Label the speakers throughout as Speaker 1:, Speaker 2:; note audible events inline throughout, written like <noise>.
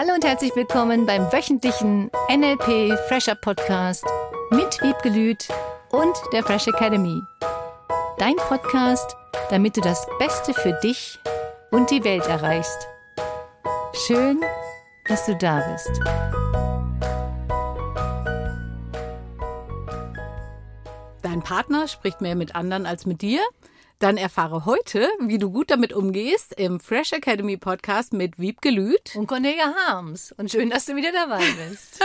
Speaker 1: Hallo und herzlich willkommen beim wöchentlichen NLP Fresher Podcast mit Wiebke und der Fresh Academy. Dein Podcast, damit du das Beste für dich und die Welt erreichst. Schön, dass du da bist.
Speaker 2: Dein Partner spricht mehr mit anderen als mit dir? Dann erfahre heute, wie du gut damit umgehst im Fresh Academy Podcast mit Wiebke Lüth.
Speaker 1: Und Cornelia Harms. Und schön, dass du wieder dabei bist.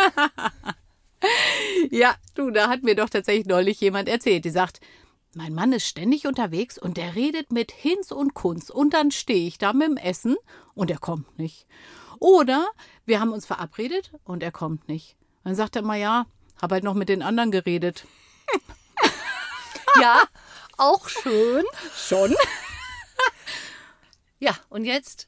Speaker 1: <laughs>
Speaker 2: ja, du, da hat mir doch tatsächlich neulich jemand erzählt, die sagt, mein Mann ist ständig unterwegs und der redet mit Hinz und Kunz und dann stehe ich da mit dem Essen und er kommt nicht. Oder wir haben uns verabredet und er kommt nicht. Dann sagt er mal, ja, hab halt noch mit den anderen geredet. <laughs>
Speaker 1: ja, auch schön.
Speaker 2: Schon. <laughs>
Speaker 1: ja, und jetzt?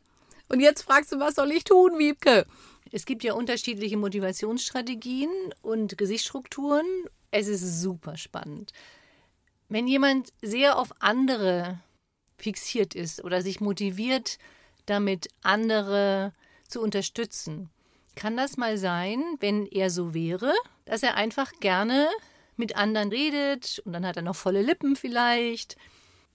Speaker 2: Und jetzt fragst du, was soll ich tun, Wiebke?
Speaker 1: Es gibt ja unterschiedliche Motivationsstrategien und Gesichtsstrukturen. Es ist super spannend. Wenn jemand sehr auf andere fixiert ist oder sich motiviert, damit andere zu unterstützen, kann das mal sein, wenn er so wäre, dass er einfach gerne mit anderen redet und dann hat er noch volle Lippen vielleicht,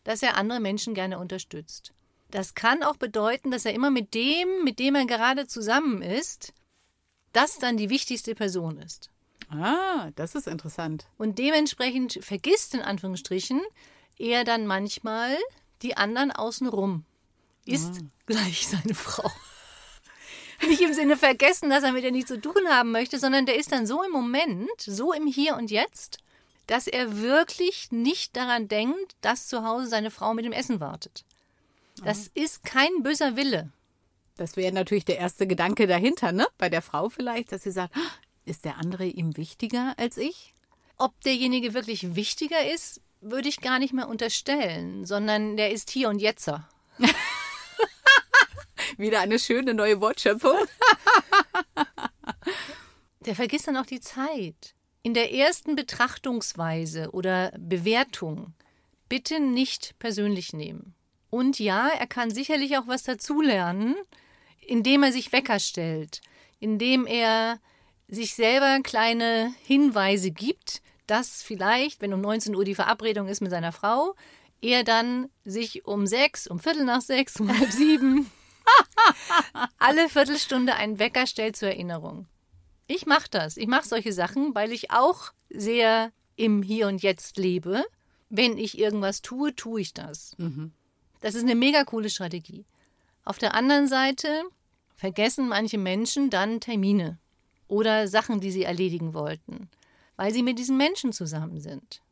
Speaker 1: dass er andere Menschen gerne unterstützt. Das kann auch bedeuten, dass er immer mit dem, mit dem er gerade zusammen ist, das dann die wichtigste Person ist.
Speaker 2: Ah, das ist interessant.
Speaker 1: Und dementsprechend vergisst in Anführungsstrichen er dann manchmal die anderen außenrum. Ist ah. gleich seine Frau. Nicht im Sinne vergessen, dass er mit ihr nichts zu tun haben möchte, sondern der ist dann so im Moment, so im Hier und Jetzt, dass er wirklich nicht daran denkt, dass zu Hause seine Frau mit dem Essen wartet. Das ah. ist kein böser Wille.
Speaker 2: Das wäre natürlich der erste Gedanke dahinter, ne? Bei der Frau vielleicht, dass sie sagt, ah, ist der andere ihm wichtiger als ich?
Speaker 1: Ob derjenige wirklich wichtiger ist, würde ich gar nicht mehr unterstellen, sondern der ist hier und jetzer. <laughs>
Speaker 2: Wieder eine schöne neue Wortschöpfung. <laughs>
Speaker 1: der vergisst dann auch die Zeit. In der ersten Betrachtungsweise oder Bewertung bitte nicht persönlich nehmen. Und ja, er kann sicherlich auch was dazulernen, indem er sich Wecker stellt, indem er sich selber kleine Hinweise gibt, dass vielleicht, wenn um 19 Uhr die Verabredung ist mit seiner Frau, er dann sich um sechs, um Viertel nach sechs, um halb sieben, <laughs> alle Viertelstunde einen Wecker stellt zur Erinnerung. Ich mache das. Ich mache solche Sachen, weil ich auch sehr im Hier und Jetzt lebe. Wenn ich irgendwas tue, tue ich das. Mhm. Das ist eine mega coole Strategie. Auf der anderen Seite vergessen manche Menschen dann Termine oder Sachen, die sie erledigen wollten, weil sie mit diesen Menschen zusammen sind.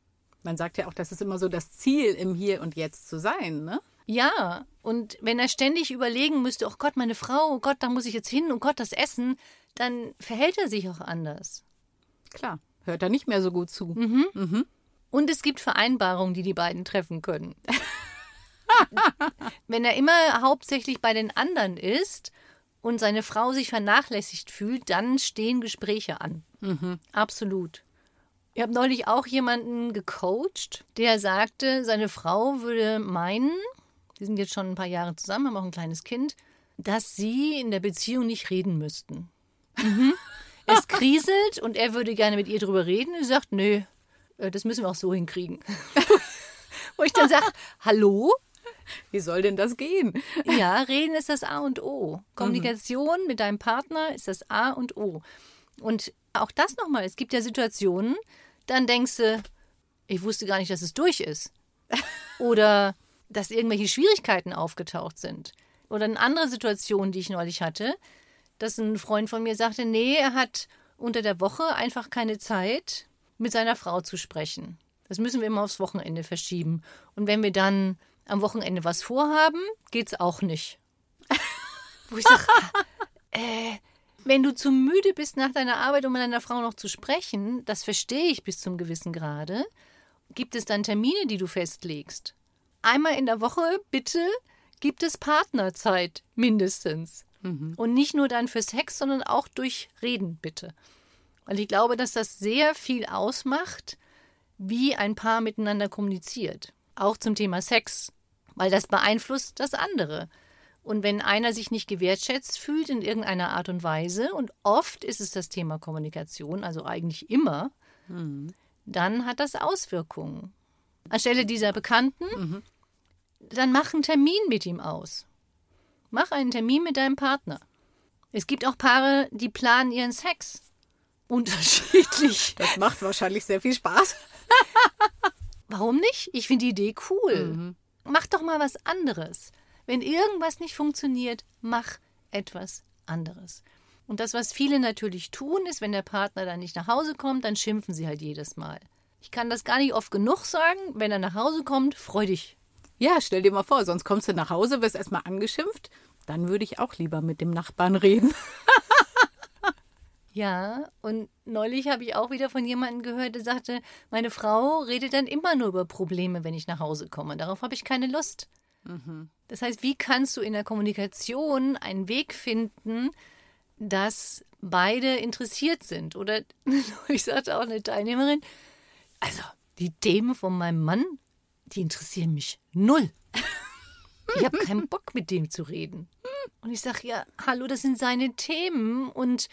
Speaker 2: Man sagt ja auch, das ist immer so das Ziel, im Hier und Jetzt zu sein, ne?
Speaker 1: Ja, und wenn er ständig überlegen müsste, oh Gott, meine Frau, oh Gott, da muss ich jetzt hin, oh Gott, das Essen, dann verhält er sich auch anders.
Speaker 2: Klar, hört er nicht mehr so gut zu. Mhm.
Speaker 1: Mhm. Und es gibt Vereinbarungen, die die beiden treffen können. <laughs> wenn er immer hauptsächlich bei den anderen ist und seine Frau sich vernachlässigt fühlt, dann stehen Gespräche an. Mhm. Absolut. Ich habe neulich auch jemanden gecoacht, der sagte, seine Frau würde meinen, die sind jetzt schon ein paar Jahre zusammen, haben auch ein kleines Kind, dass sie in der Beziehung nicht reden müssten. Mhm. <laughs> es kriselt und er würde gerne mit ihr drüber reden. Sie sagt, nö, äh, das müssen wir auch so hinkriegen. <laughs> Wo ich dann sage, <laughs> hallo?
Speaker 2: Wie soll denn das gehen?
Speaker 1: Ja, reden ist das A und O. Kommunikation mhm. mit deinem Partner ist das A und O. Und auch das nochmal, es gibt ja Situationen, dann denkst du, ich wusste gar nicht, dass es durch ist. Oder dass irgendwelche Schwierigkeiten aufgetaucht sind. Oder eine andere Situation, die ich neulich hatte, dass ein Freund von mir sagte, nee, er hat unter der Woche einfach keine Zeit, mit seiner Frau zu sprechen. Das müssen wir immer aufs Wochenende verschieben. Und wenn wir dann am Wochenende was vorhaben, geht's auch nicht. Wo ich sage, <laughs> äh, wenn du zu müde bist nach deiner Arbeit, um mit deiner Frau noch zu sprechen, das verstehe ich bis zum gewissen Grade, gibt es dann Termine, die du festlegst einmal in der Woche bitte gibt es Partnerzeit mindestens. Mhm. Und nicht nur dann für Sex, sondern auch durch Reden bitte. Weil ich glaube, dass das sehr viel ausmacht, wie ein Paar miteinander kommuniziert. Auch zum Thema Sex. Weil das beeinflusst das andere. Und wenn einer sich nicht gewertschätzt fühlt in irgendeiner Art und Weise, und oft ist es das Thema Kommunikation, also eigentlich immer, mhm. dann hat das Auswirkungen. Anstelle dieser Bekannten, mhm. dann mach einen Termin mit ihm aus. Mach einen Termin mit deinem Partner. Es gibt auch Paare, die planen ihren Sex. <laughs> Unterschiedlich.
Speaker 2: Das macht wahrscheinlich sehr viel Spaß. <laughs>
Speaker 1: Warum nicht? Ich finde die Idee cool. Mhm. Mach doch mal was anderes. Wenn irgendwas nicht funktioniert, mach etwas anderes. Und das, was viele natürlich tun, ist, wenn der Partner dann nicht nach Hause kommt, dann schimpfen sie halt jedes Mal. Ich kann das gar nicht oft genug sagen. Wenn er nach Hause kommt, freu dich.
Speaker 2: Ja, stell dir mal vor, sonst kommst du nach Hause, wirst erstmal angeschimpft. Dann würde ich auch lieber mit dem Nachbarn reden. <laughs>
Speaker 1: Ja, und neulich habe ich auch wieder von jemandem gehört, der sagte, meine Frau redet dann immer nur über Probleme, wenn ich nach Hause komme. Darauf habe ich keine Lust. Mhm. Das heißt, wie kannst du in der Kommunikation einen Weg finden, dass beide interessiert sind? Oder <laughs> ich sagte auch eine Teilnehmerin, also die Themen von meinem Mann, die interessieren mich null. Ich habe keinen Bock, mit dem zu reden. Und ich sage, ja, hallo, das sind seine Themen und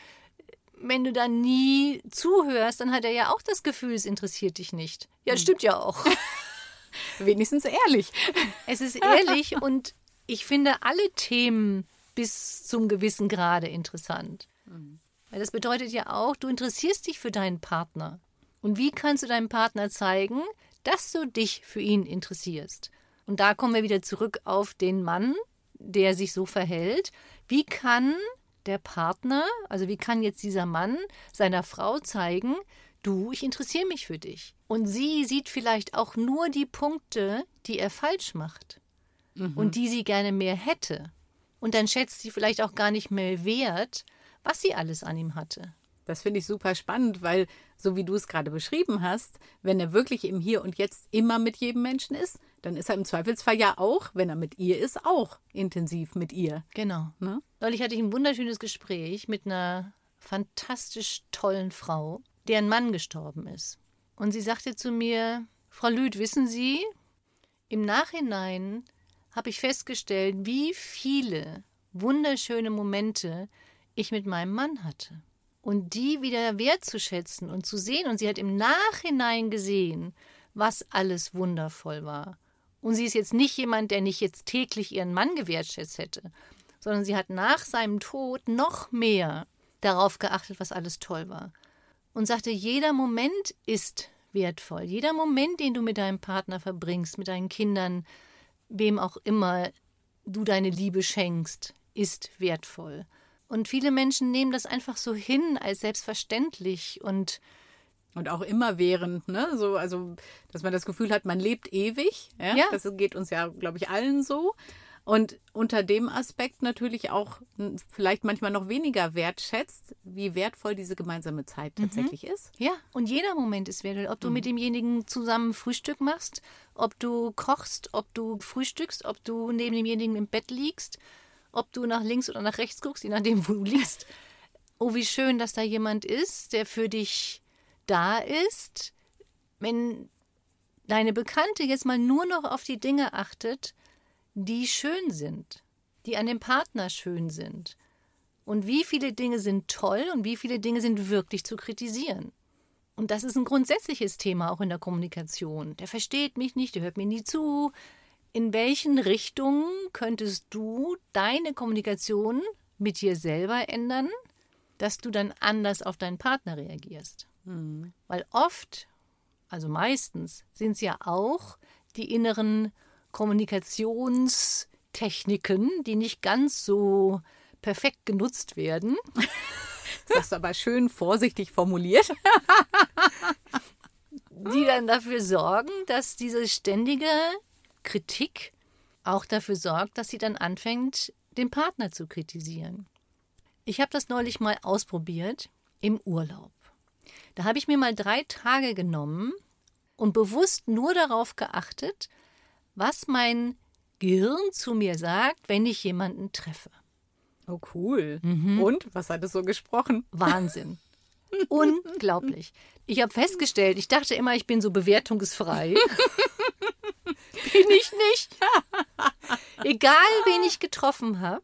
Speaker 1: wenn du dann nie zuhörst, dann hat er ja auch das Gefühl, es interessiert dich nicht. Ja, das hm. stimmt ja auch. <laughs>
Speaker 2: Wenigstens ehrlich.
Speaker 1: Es ist ehrlich und ich finde alle Themen bis zum gewissen Grade interessant. Mhm. Weil das bedeutet ja auch, du interessierst dich für deinen Partner. Und wie kannst du deinem Partner zeigen, dass du dich für ihn interessierst? Und da kommen wir wieder zurück auf den Mann, der sich so verhält. Wie kann der Partner, also wie kann jetzt dieser Mann seiner Frau zeigen, du, ich interessiere mich für dich. Und sie sieht vielleicht auch nur die Punkte, die er falsch macht mhm. und die sie gerne mehr hätte. Und dann schätzt sie vielleicht auch gar nicht mehr wert, was sie alles an ihm hatte.
Speaker 2: Das finde ich super spannend, weil, so wie du es gerade beschrieben hast, wenn er wirklich im Hier und Jetzt immer mit jedem Menschen ist, dann ist er im Zweifelsfall ja auch, wenn er mit ihr ist, auch intensiv mit ihr.
Speaker 1: Genau. Ne? Neulich hatte ich ein wunderschönes Gespräch mit einer fantastisch tollen Frau, deren Mann gestorben ist. Und sie sagte zu mir, Frau Lüth, wissen Sie, im Nachhinein habe ich festgestellt, wie viele wunderschöne Momente ich mit meinem Mann hatte. Und die wieder wertzuschätzen und zu sehen. Und sie hat im Nachhinein gesehen, was alles wundervoll war. Und sie ist jetzt nicht jemand, der nicht jetzt täglich ihren Mann gewertschätzt hätte, sondern sie hat nach seinem Tod noch mehr darauf geachtet, was alles toll war. Und sagte, jeder Moment ist wertvoll. Jeder Moment, den du mit deinem Partner verbringst, mit deinen Kindern, wem auch immer du deine Liebe schenkst, ist wertvoll. Und viele Menschen nehmen das einfach so hin als selbstverständlich und
Speaker 2: und auch immerwährend, ne? So, also, dass man das Gefühl hat, man lebt ewig. Ja? ja. Das geht uns ja, glaube ich, allen so. Und unter dem Aspekt natürlich auch vielleicht manchmal noch weniger wertschätzt, wie wertvoll diese gemeinsame Zeit mhm. tatsächlich mhm. ist.
Speaker 1: Ja, und jeder Moment ist wertvoll. Ob du mhm. mit demjenigen zusammen Frühstück machst, ob du kochst, ob du frühstückst, ob du neben demjenigen im Bett liegst, ob du nach links oder nach rechts guckst, je nachdem, wo du liegst. Oh, wie schön, dass da jemand ist, der für dich da ist, wenn deine Bekannte jetzt mal nur noch auf die Dinge achtet, die schön sind, die an dem Partner schön sind. Und wie viele Dinge sind toll und wie viele Dinge sind wirklich zu kritisieren. Und das ist ein grundsätzliches Thema auch in der Kommunikation. Der versteht mich nicht, der hört mir nie zu. In welchen Richtungen könntest du deine Kommunikation mit dir selber ändern, dass du dann anders auf deinen Partner reagierst? Mhm. Weil oft, also meistens, sind es ja auch die inneren Kommunikationstechniken, die nicht ganz so perfekt genutzt werden. <laughs>
Speaker 2: Das hast du aber schön vorsichtig formuliert.
Speaker 1: die dann dafür sorgen, dass diese ständige Kritik auch dafür sorgt, dass sie dann anfängt, den Partner zu kritisieren. Ich habe das neulich mal ausprobiert im Urlaub. Da habe ich mir mal drei Tage genommen und bewusst nur darauf geachtet, was mein Gehirn zu mir sagt, wenn ich jemanden treffe.
Speaker 2: Oh, cool. Mhm. Und was hat es so gesprochen?
Speaker 1: Wahnsinn. <laughs> Unglaublich. Ich habe festgestellt, ich dachte immer, ich bin so bewertungsfrei. <laughs> bin <laughs> ich nicht. <laughs> Egal, wen ich getroffen habe.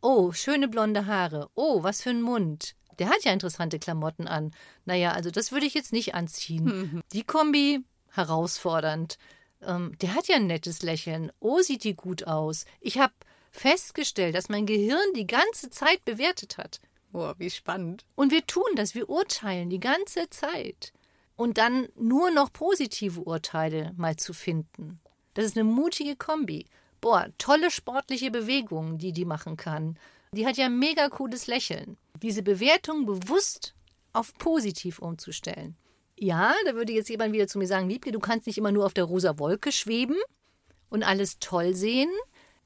Speaker 1: Oh, schöne blonde Haare. Oh, was für ein Mund. Der hat ja interessante Klamotten an. Naja, also das würde ich jetzt nicht anziehen. Die Kombi, herausfordernd. Ähm, der hat ja ein nettes Lächeln. Oh, sieht die gut aus. Ich habe festgestellt, dass mein Gehirn die ganze Zeit bewertet hat.
Speaker 2: Oh, wie spannend.
Speaker 1: Und wir tun das, wir urteilen die ganze Zeit. Und dann nur noch positive Urteile mal zu finden. Das ist eine mutige Kombi. Boah, tolle sportliche Bewegungen, die die machen kann. Die hat ja mega cooles Lächeln. Diese Bewertung bewusst auf positiv umzustellen. Ja, da würde jetzt jemand wieder zu mir sagen, Liebke, du kannst nicht immer nur auf der rosa Wolke schweben und alles toll sehen.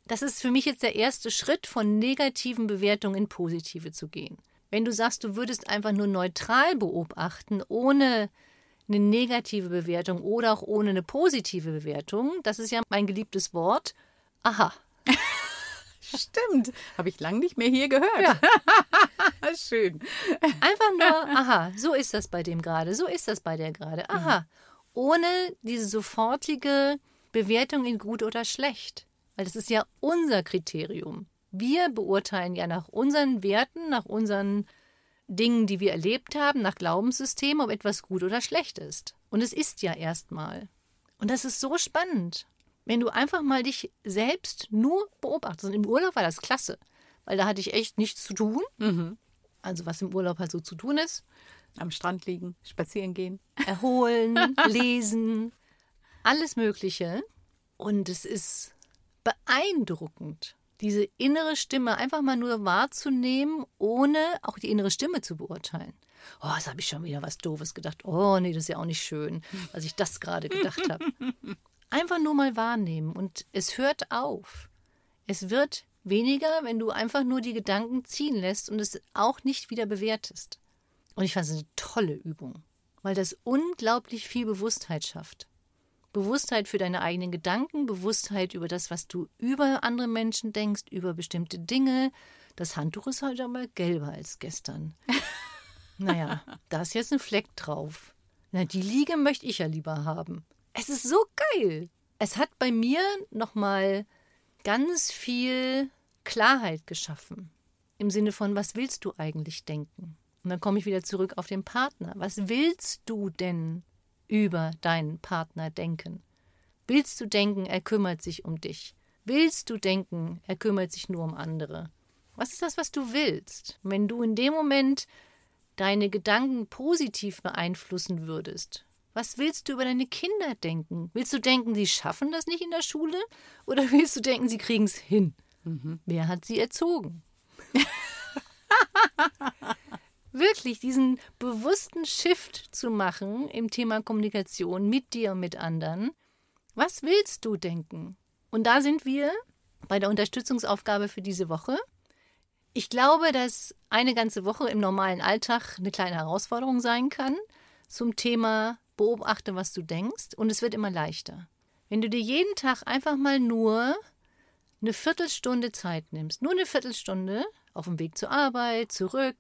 Speaker 1: Das ist für mich jetzt der erste Schritt, von negativen Bewertungen in positive zu gehen. Wenn du sagst, du würdest einfach nur neutral beobachten, ohne eine negative Bewertung oder auch ohne eine positive Bewertung, das ist ja mein geliebtes Wort, aha. <laughs>
Speaker 2: Stimmt, habe ich lang nicht mehr hier gehört. Ja. <laughs> Schön.
Speaker 1: Einfach nur, aha, so ist das bei dem gerade, so ist das bei der gerade, aha. Mhm. Ohne diese sofortige Bewertung in gut oder schlecht. Weil das ist ja unser Kriterium. Wir beurteilen ja nach unseren Werten, nach unseren Dingen, die wir erlebt haben, nach Glaubenssystemen, ob etwas gut oder schlecht ist. Und es ist ja erstmal. Und das ist so spannend, wenn du einfach mal dich selbst nur beobachtest. Und im Urlaub war das klasse, weil da hatte ich echt nichts zu tun. Mhm. Also was im Urlaub halt so zu tun ist.
Speaker 2: Am Strand liegen, spazieren gehen.
Speaker 1: Erholen, <laughs> lesen, alles Mögliche. Und es ist beeindruckend, diese innere Stimme einfach mal nur wahrzunehmen, ohne auch die innere Stimme zu beurteilen. Oh, das habe ich schon wieder was Doofes gedacht. Oh, nee, das ist ja auch nicht schön, als ich das gerade gedacht habe. <laughs> Einfach nur mal wahrnehmen und es hört auf. Es wird weniger, wenn du einfach nur die Gedanken ziehen lässt und es auch nicht wieder bewertest. Und ich fand es eine tolle Übung, weil das unglaublich viel Bewusstheit schafft. Bewusstheit für deine eigenen Gedanken, Bewusstheit über das, was du über andere Menschen denkst, über bestimmte Dinge. Das Handtuch ist heute aber gelber als gestern. <laughs> naja, da ist jetzt ein Fleck drauf. Na, die Liege möchte ich ja lieber haben. Es ist so geil. Es hat bei mir nochmal ganz viel Klarheit geschaffen. Im Sinne von, was willst du eigentlich denken? Und dann komme ich wieder zurück auf den Partner. Was willst du denn über deinen Partner denken? Willst du denken, er kümmert sich um dich? Willst du denken, er kümmert sich nur um andere? Was ist das, was du willst? Wenn du in dem Moment deine Gedanken positiv beeinflussen würdest, was willst du über deine Kinder denken? Willst du denken, sie schaffen das nicht in der Schule? Oder <laughs> willst du denken, sie kriegen es hin? Mhm. Wer hat sie erzogen? <laughs> Wirklich diesen bewussten Shift zu machen im Thema Kommunikation mit dir und mit anderen. Was willst du denken? Und da sind wir bei der Unterstützungsaufgabe für diese Woche. Ich glaube, dass eine ganze Woche im normalen Alltag eine kleine Herausforderung sein kann zum Thema beobachte, was du denkst und es wird immer leichter. Wenn du dir jeden Tag einfach mal nur eine Viertelstunde Zeit nimmst, nur eine Viertelstunde auf dem Weg zur Arbeit, zurück,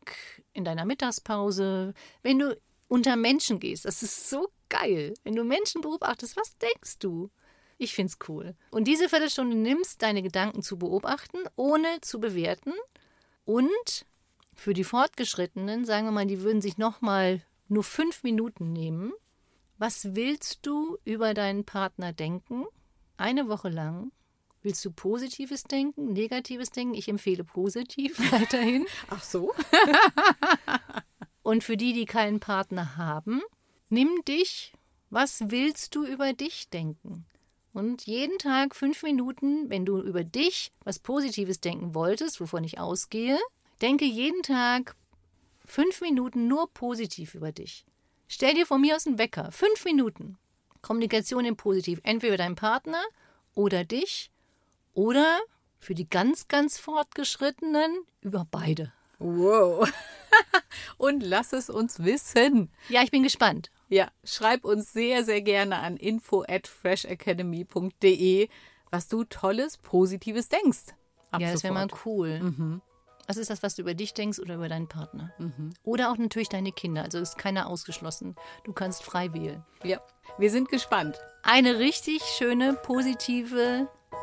Speaker 1: in deiner Mittagspause, wenn du unter Menschen gehst, das ist so geil. Wenn du Menschen beobachtest, was denkst du? Ich find's cool. Und diese Viertelstunde nimmst, deine Gedanken zu beobachten, ohne zu bewerten. Und für die Fortgeschrittenen, sagen wir mal, die würden sich nochmal nur fünf Minuten nehmen was willst du über deinen Partner denken? Eine Woche lang. Willst du Positives denken, Negatives denken? Ich empfehle positiv <laughs> weiterhin.
Speaker 2: Ach so.
Speaker 1: Und für die, die keinen Partner haben, nimm dich. Was willst du über dich denken? Und jeden Tag fünf Minuten, wenn du über dich was Positives denken wolltest, wovon ich ausgehe, denke jeden Tag fünf Minuten nur positiv über dich. Stell dir von mir aus einen Wecker. Fünf Minuten. Kommunikation im Positiv. Entweder dein Partner oder dich oder für die ganz, ganz Fortgeschrittenen über beide.
Speaker 2: Wow. <laughs> Und lass es uns wissen.
Speaker 1: Ja, ich bin gespannt.
Speaker 2: Ja, schreib uns sehr, sehr gerne an info at freshacademy.de, was du Tolles, Positives denkst.
Speaker 1: Ab ja, das wäre mal cool. Mhm. Was ist das, was du über dich denkst oder über deinen Partner? Mhm. Oder auch natürlich deine Kinder. Also ist keiner ausgeschlossen. Du kannst frei wählen.
Speaker 2: Ja, wir sind gespannt.
Speaker 1: Eine richtig schöne, positive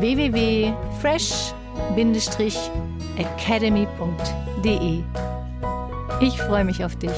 Speaker 1: www.fresh-academy.de. Ich freue mich auf dich.